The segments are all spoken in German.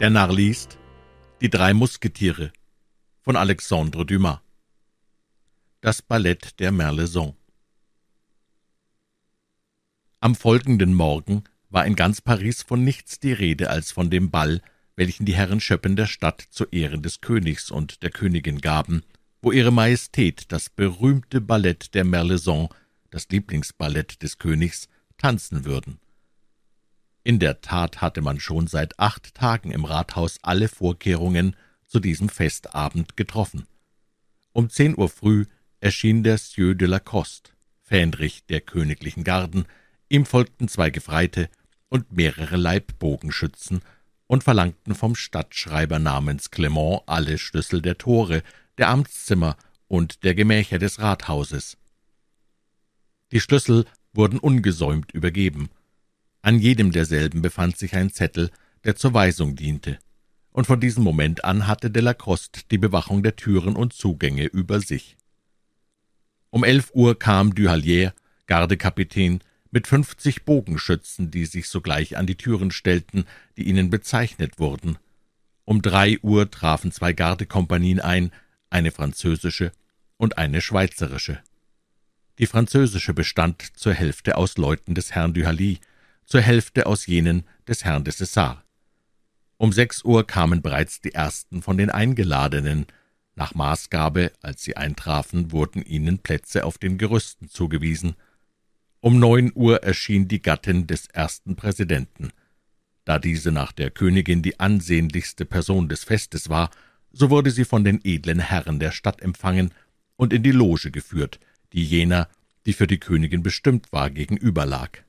Der Narr liest Die drei Musketiere von Alexandre Dumas Das Ballett der Merleson Am folgenden Morgen war in ganz Paris von nichts die Rede als von dem Ball, welchen die Herren Schöppen der Stadt zu Ehren des Königs und der Königin gaben, wo ihre Majestät das berühmte Ballett der Merleson, das Lieblingsballett des Königs, tanzen würden. In der Tat hatte man schon seit acht Tagen im Rathaus alle Vorkehrungen zu diesem Festabend getroffen. Um zehn Uhr früh erschien der Sieur de la Coste, Fähnrich der königlichen Garden, ihm folgten zwei Gefreite und mehrere Leibbogenschützen und verlangten vom Stadtschreiber namens Clement alle Schlüssel der Tore, der Amtszimmer und der Gemächer des Rathauses. Die Schlüssel wurden ungesäumt übergeben, an jedem derselben befand sich ein Zettel, der zur Weisung diente, und von diesem Moment an hatte de la Coste die Bewachung der Türen und Zugänge über sich. Um elf Uhr kam Duhallier, Gardekapitän, mit fünfzig Bogenschützen, die sich sogleich an die Türen stellten, die ihnen bezeichnet wurden. Um drei Uhr trafen zwei Gardekompanien ein, eine französische und eine schweizerische. Die französische bestand zur Hälfte aus Leuten des Herrn Duhally, zur Hälfte aus jenen des Herrn de Cessar. Um sechs Uhr kamen bereits die ersten von den Eingeladenen. Nach Maßgabe, als sie eintrafen, wurden ihnen Plätze auf den Gerüsten zugewiesen. Um neun Uhr erschien die Gattin des ersten Präsidenten. Da diese nach der Königin die ansehnlichste Person des Festes war, so wurde sie von den edlen Herren der Stadt empfangen und in die Loge geführt, die jener, die für die Königin bestimmt war, gegenüber lag.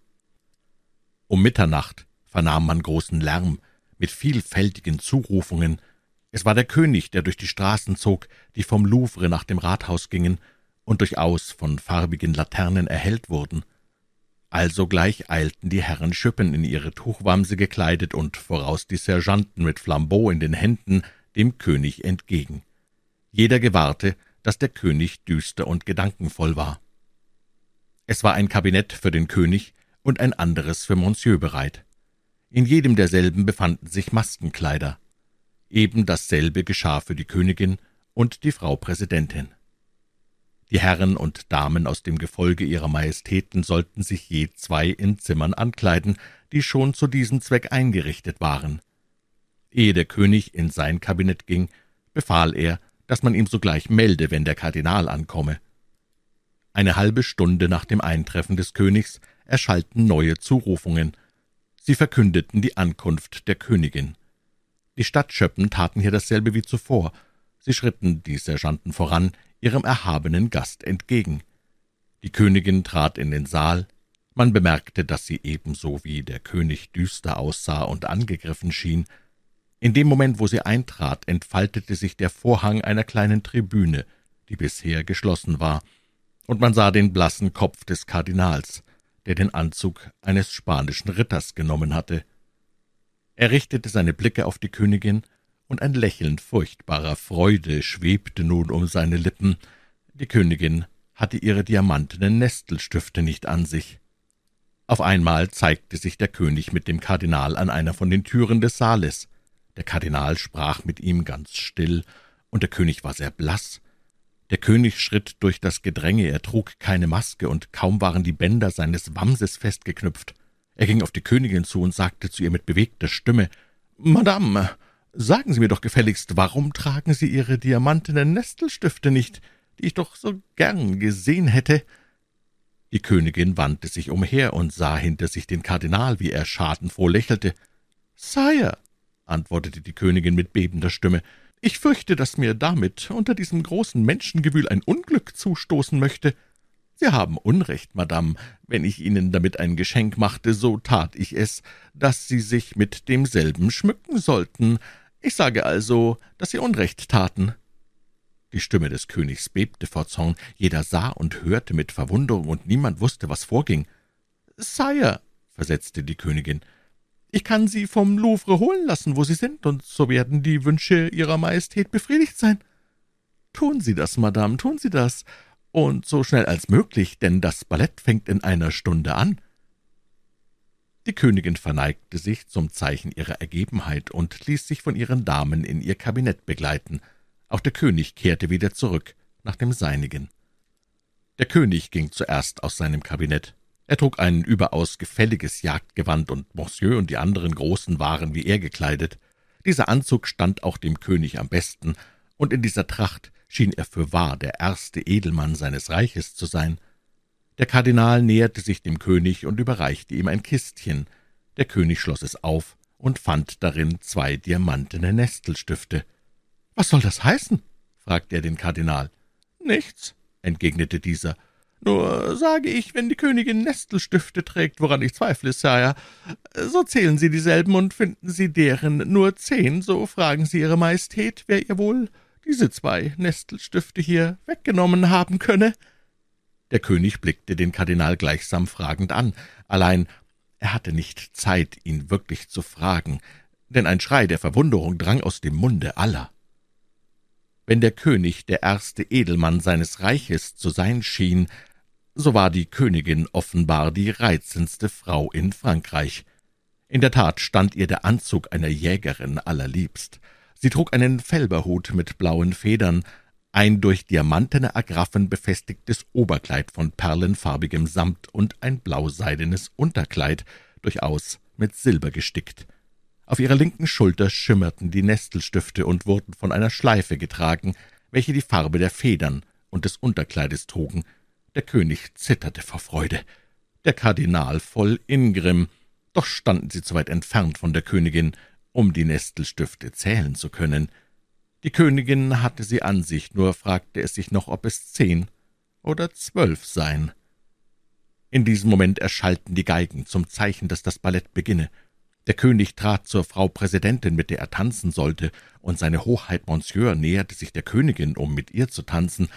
Um Mitternacht vernahm man großen Lärm mit vielfältigen Zurufungen. Es war der König, der durch die Straßen zog, die vom Louvre nach dem Rathaus gingen und durchaus von farbigen Laternen erhellt wurden. Alsogleich eilten die Herren Schüppen in ihre Tuchwamse gekleidet und voraus die Sergeanten mit Flambeau in den Händen dem König entgegen. Jeder gewahrte, dass der König düster und gedankenvoll war. Es war ein Kabinett für den König, und ein anderes für Monsieur bereit. In jedem derselben befanden sich Maskenkleider. Eben dasselbe geschah für die Königin und die Frau Präsidentin. Die Herren und Damen aus dem Gefolge ihrer Majestäten sollten sich je zwei in Zimmern ankleiden, die schon zu diesem Zweck eingerichtet waren. Ehe der König in sein Kabinett ging, befahl er, dass man ihm sogleich melde, wenn der Kardinal ankomme. Eine halbe Stunde nach dem Eintreffen des Königs erschallten neue Zurufungen. Sie verkündeten die Ankunft der Königin. Die Stadtschöppen taten hier dasselbe wie zuvor. Sie schritten die Sergeanten voran, ihrem erhabenen Gast entgegen. Die Königin trat in den Saal. Man bemerkte, dass sie ebenso wie der König düster aussah und angegriffen schien. In dem Moment, wo sie eintrat, entfaltete sich der Vorhang einer kleinen Tribüne, die bisher geschlossen war, und man sah den blassen Kopf des Kardinals der den Anzug eines spanischen Ritters genommen hatte. Er richtete seine Blicke auf die Königin, und ein Lächeln furchtbarer Freude schwebte nun um seine Lippen. Die Königin hatte ihre diamantenen Nestelstifte nicht an sich. Auf einmal zeigte sich der König mit dem Kardinal an einer von den Türen des Saales. Der Kardinal sprach mit ihm ganz still, und der König war sehr blass, der König schritt durch das Gedränge, er trug keine Maske, und kaum waren die Bänder seines Wamses festgeknüpft. Er ging auf die Königin zu und sagte zu ihr mit bewegter Stimme Madame, sagen Sie mir doch gefälligst, warum tragen Sie Ihre diamantenen Nestelstifte nicht, die ich doch so gern gesehen hätte? Die Königin wandte sich umher und sah hinter sich den Kardinal, wie er schadenfroh lächelte. Sire, antwortete die Königin mit bebender Stimme, ich fürchte, dass mir damit unter diesem großen Menschengewühl ein Unglück zustoßen möchte. Sie haben Unrecht, Madame. Wenn ich Ihnen damit ein Geschenk machte, so tat ich es, dass Sie sich mit demselben schmücken sollten. Ich sage also, dass Sie Unrecht taten. Die Stimme des Königs bebte vor Zorn, jeder sah und hörte mit Verwunderung, und niemand wusste, was vorging. Sire, versetzte die Königin, ich kann Sie vom Louvre holen lassen, wo Sie sind, und so werden die Wünsche Ihrer Majestät befriedigt sein. Tun Sie das, Madame, tun Sie das, und so schnell als möglich, denn das Ballett fängt in einer Stunde an. Die Königin verneigte sich zum Zeichen ihrer Ergebenheit und ließ sich von ihren Damen in ihr Kabinett begleiten. Auch der König kehrte wieder zurück nach dem Seinigen. Der König ging zuerst aus seinem Kabinett. Er trug ein überaus gefälliges Jagdgewand, und Monsieur und die anderen Großen waren wie er gekleidet. Dieser Anzug stand auch dem König am besten, und in dieser Tracht schien er für wahr der erste Edelmann seines Reiches zu sein. Der Kardinal näherte sich dem König und überreichte ihm ein Kistchen. Der König schloss es auf und fand darin zwei diamantene Nestelstifte. »Was soll das heißen?« fragte er den Kardinal. »Nichts«, entgegnete dieser. »Nur sage ich, wenn die Königin Nestelstifte trägt, woran ich zweifle, Sire, so zählen Sie dieselben und finden Sie deren nur zehn, so fragen Sie Ihre Majestät, wer ihr wohl diese zwei Nestelstifte hier weggenommen haben könne.« Der König blickte den Kardinal gleichsam fragend an, allein er hatte nicht Zeit, ihn wirklich zu fragen, denn ein Schrei der Verwunderung drang aus dem Munde aller. Wenn der König der erste Edelmann seines Reiches zu sein schien, so war die Königin offenbar die reizendste Frau in Frankreich. In der Tat stand ihr der Anzug einer Jägerin allerliebst. Sie trug einen Felberhut mit blauen Federn, ein durch diamantene Agraffen befestigtes Oberkleid von perlenfarbigem Samt und ein blauseidenes Unterkleid, durchaus mit Silber gestickt. Auf ihrer linken Schulter schimmerten die Nestelstifte und wurden von einer Schleife getragen, welche die Farbe der Federn und des Unterkleides trugen. Der König zitterte vor Freude, der Kardinal voll Ingrimm, doch standen sie zu weit entfernt von der Königin, um die Nestelstifte zählen zu können. Die Königin hatte sie an sich, nur fragte es sich noch, ob es zehn oder zwölf seien. In diesem Moment erschallten die Geigen zum Zeichen, dass das Ballett beginne. Der König trat zur Frau Präsidentin, mit der er tanzen sollte, und seine Hoheit Monsieur näherte sich der Königin, um mit ihr zu tanzen.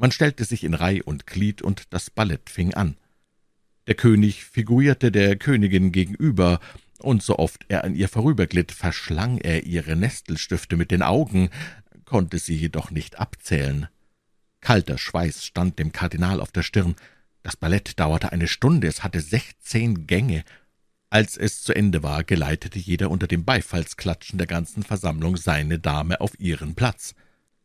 Man stellte sich in Reih und Glied, und das Ballett fing an. Der König figurierte der Königin gegenüber, und so oft er an ihr vorüberglitt, verschlang er ihre Nestelstifte mit den Augen, konnte sie jedoch nicht abzählen. Kalter Schweiß stand dem Kardinal auf der Stirn. Das Ballett dauerte eine Stunde, es hatte sechzehn Gänge, als es zu Ende war, geleitete jeder unter dem Beifallsklatschen der ganzen Versammlung seine Dame auf ihren Platz.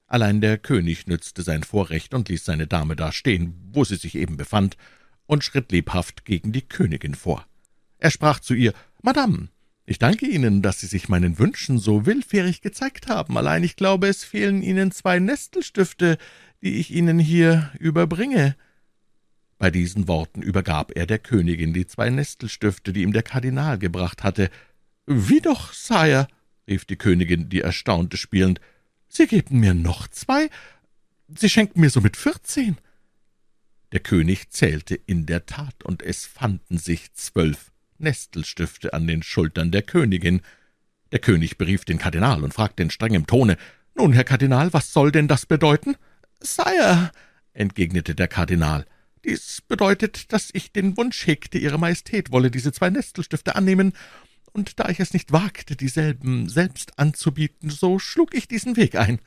Allein der König nützte sein Vorrecht und ließ seine Dame da stehen, wo sie sich eben befand, und schritt lebhaft gegen die Königin vor. Er sprach zu ihr, »Madame, ich danke Ihnen, dass Sie sich meinen Wünschen so willfährig gezeigt haben, allein ich glaube, es fehlen Ihnen zwei Nestelstifte, die ich Ihnen hier überbringe.« bei diesen Worten übergab er der Königin die zwei Nestelstifte, die ihm der Kardinal gebracht hatte. »Wie doch, Sire«, rief die Königin, die Erstaunte spielend, »Sie geben mir noch zwei? Sie schenken mir somit vierzehn?« Der König zählte in der Tat, und es fanden sich zwölf Nestelstifte an den Schultern der Königin. Der König berief den Kardinal und fragte in strengem Tone, »Nun, Herr Kardinal, was soll denn das bedeuten?« »Sire«, entgegnete der Kardinal, dies bedeutet, dass ich den Wunsch hegte, Ihre Majestät wolle diese zwei Nestelstifte annehmen, und da ich es nicht wagte, dieselben selbst anzubieten, so schlug ich diesen Weg ein.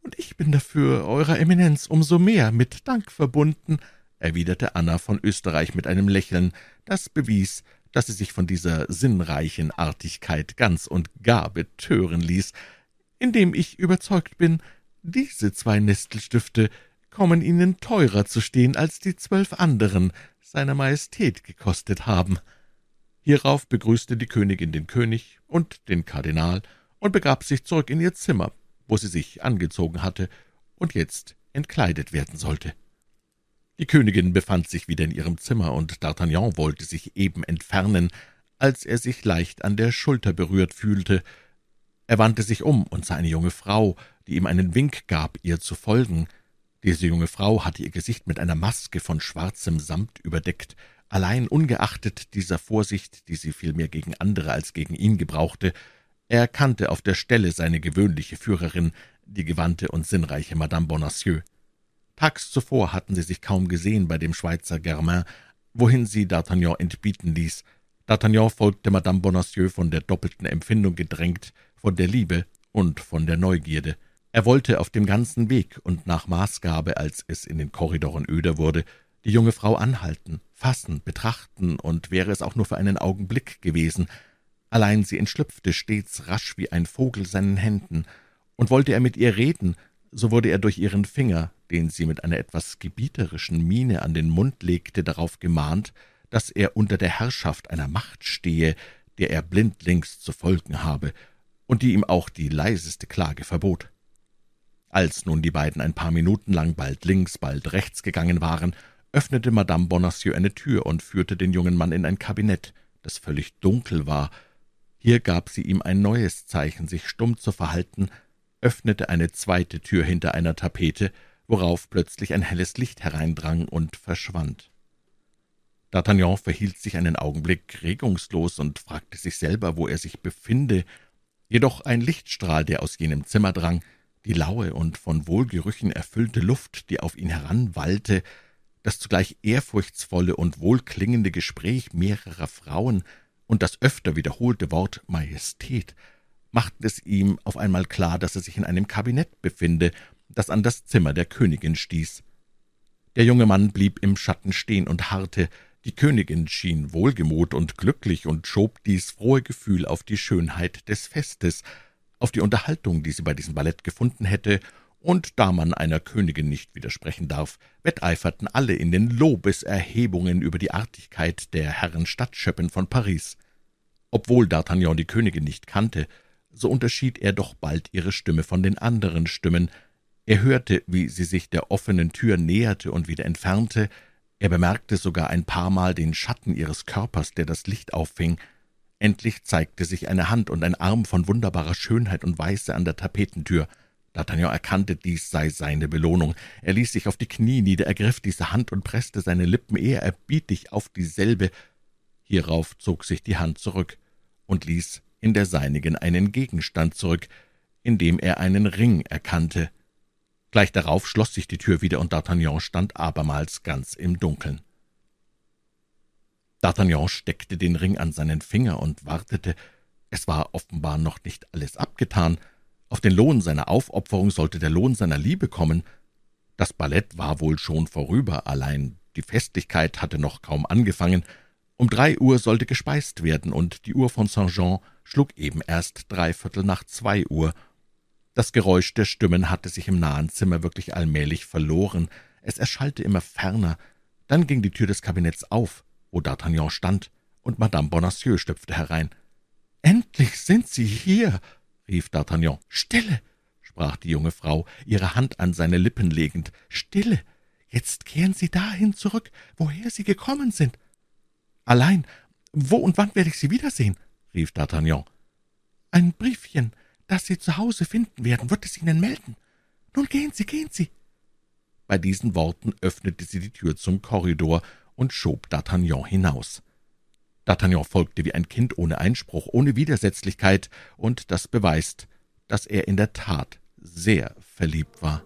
Und ich bin dafür Eurer Eminenz umso mehr mit Dank verbunden, erwiderte Anna von Österreich mit einem Lächeln, das bewies, dass sie sich von dieser sinnreichen Artigkeit ganz und gar betören ließ, indem ich überzeugt bin, diese zwei Nestelstifte kommen Ihnen teurer zu stehen, als die zwölf anderen seiner Majestät gekostet haben.« Hierauf begrüßte die Königin den König und den Kardinal und begab sich zurück in ihr Zimmer, wo sie sich angezogen hatte und jetzt entkleidet werden sollte. Die Königin befand sich wieder in ihrem Zimmer, und D'Artagnan wollte sich eben entfernen, als er sich leicht an der Schulter berührt fühlte. Er wandte sich um und sah eine junge Frau, die ihm einen Wink gab, ihr zu folgen. Diese junge Frau hatte ihr Gesicht mit einer Maske von schwarzem Samt überdeckt, allein ungeachtet dieser Vorsicht, die sie vielmehr gegen andere als gegen ihn gebrauchte, er erkannte auf der Stelle seine gewöhnliche Führerin, die gewandte und sinnreiche Madame Bonacieux. Tags zuvor hatten sie sich kaum gesehen bei dem Schweizer Germain, wohin sie D'Artagnan entbieten ließ. D'Artagnan folgte Madame Bonacieux von der doppelten Empfindung gedrängt, von der Liebe und von der Neugierde. Er wollte auf dem ganzen Weg und nach Maßgabe, als es in den Korridoren öder wurde, die junge Frau anhalten, fassen, betrachten, und wäre es auch nur für einen Augenblick gewesen. Allein sie entschlüpfte stets rasch wie ein Vogel seinen Händen, und wollte er mit ihr reden, so wurde er durch ihren Finger, den sie mit einer etwas gebieterischen Miene an den Mund legte, darauf gemahnt, dass er unter der Herrschaft einer Macht stehe, der er blindlings zu folgen habe, und die ihm auch die leiseste Klage verbot. Als nun die beiden ein paar Minuten lang bald links, bald rechts gegangen waren, öffnete Madame Bonacieux eine Tür und führte den jungen Mann in ein Kabinett, das völlig dunkel war. Hier gab sie ihm ein neues Zeichen, sich stumm zu verhalten, öffnete eine zweite Tür hinter einer Tapete, worauf plötzlich ein helles Licht hereindrang und verschwand. D'Artagnan verhielt sich einen Augenblick regungslos und fragte sich selber, wo er sich befinde, jedoch ein Lichtstrahl, der aus jenem Zimmer drang, die laue und von Wohlgerüchen erfüllte Luft, die auf ihn heranwallte, das zugleich ehrfurchtsvolle und wohlklingende Gespräch mehrerer Frauen und das öfter wiederholte Wort Majestät machten es ihm auf einmal klar, dass er sich in einem Kabinett befinde, das an das Zimmer der Königin stieß. Der junge Mann blieb im Schatten stehen und harrte, die Königin schien wohlgemut und glücklich und schob dies frohe Gefühl auf die Schönheit des Festes, auf die Unterhaltung, die sie bei diesem Ballett gefunden hätte, und da man einer Königin nicht widersprechen darf, wetteiferten alle in den Lobeserhebungen über die Artigkeit der Herren Stadtschöppen von Paris. Obwohl D'Artagnan die Königin nicht kannte, so unterschied er doch bald ihre Stimme von den anderen Stimmen. Er hörte, wie sie sich der offenen Tür näherte und wieder entfernte, er bemerkte sogar ein paarmal den Schatten ihres Körpers, der das Licht auffing. Endlich zeigte sich eine Hand und ein Arm von wunderbarer Schönheit und Weiße an der Tapetentür. D'Artagnan erkannte, dies sei seine Belohnung. Er ließ sich auf die Knie nieder, ergriff diese Hand und presste seine Lippen ehrerbietig auf dieselbe. Hierauf zog sich die Hand zurück und ließ in der seinigen einen Gegenstand zurück, in dem er einen Ring erkannte. Gleich darauf schloss sich die Tür wieder, und D'Artagnan stand abermals ganz im Dunkeln. D'Artagnan steckte den Ring an seinen Finger und wartete. Es war offenbar noch nicht alles abgetan. Auf den Lohn seiner Aufopferung sollte der Lohn seiner Liebe kommen. Das Ballett war wohl schon vorüber, allein die Festlichkeit hatte noch kaum angefangen. Um drei Uhr sollte gespeist werden, und die Uhr von Saint-Jean schlug eben erst dreiviertel nach zwei Uhr. Das Geräusch der Stimmen hatte sich im nahen Zimmer wirklich allmählich verloren. Es erschallte immer ferner. Dann ging die Tür des Kabinetts auf, wo D'Artagnan stand, und Madame Bonacieux stüpfte herein. »Endlich sind Sie hier!« Rief D'Artagnan. »Stille!« sprach die junge Frau, ihre Hand an seine Lippen legend. »Stille! Jetzt kehren Sie dahin zurück, woher Sie gekommen sind.« »Allein, wo und wann werde ich Sie wiedersehen?« rief D'Artagnan. »Ein Briefchen, das Sie zu Hause finden werden, wird es Ihnen melden. Nun gehen Sie, gehen Sie!« Bei diesen Worten öffnete sie die Tür zum Korridor und schob D'Artagnan hinaus. D'Artagnan folgte wie ein Kind ohne Einspruch, ohne Widersetzlichkeit, und das beweist, dass er in der Tat sehr verliebt war.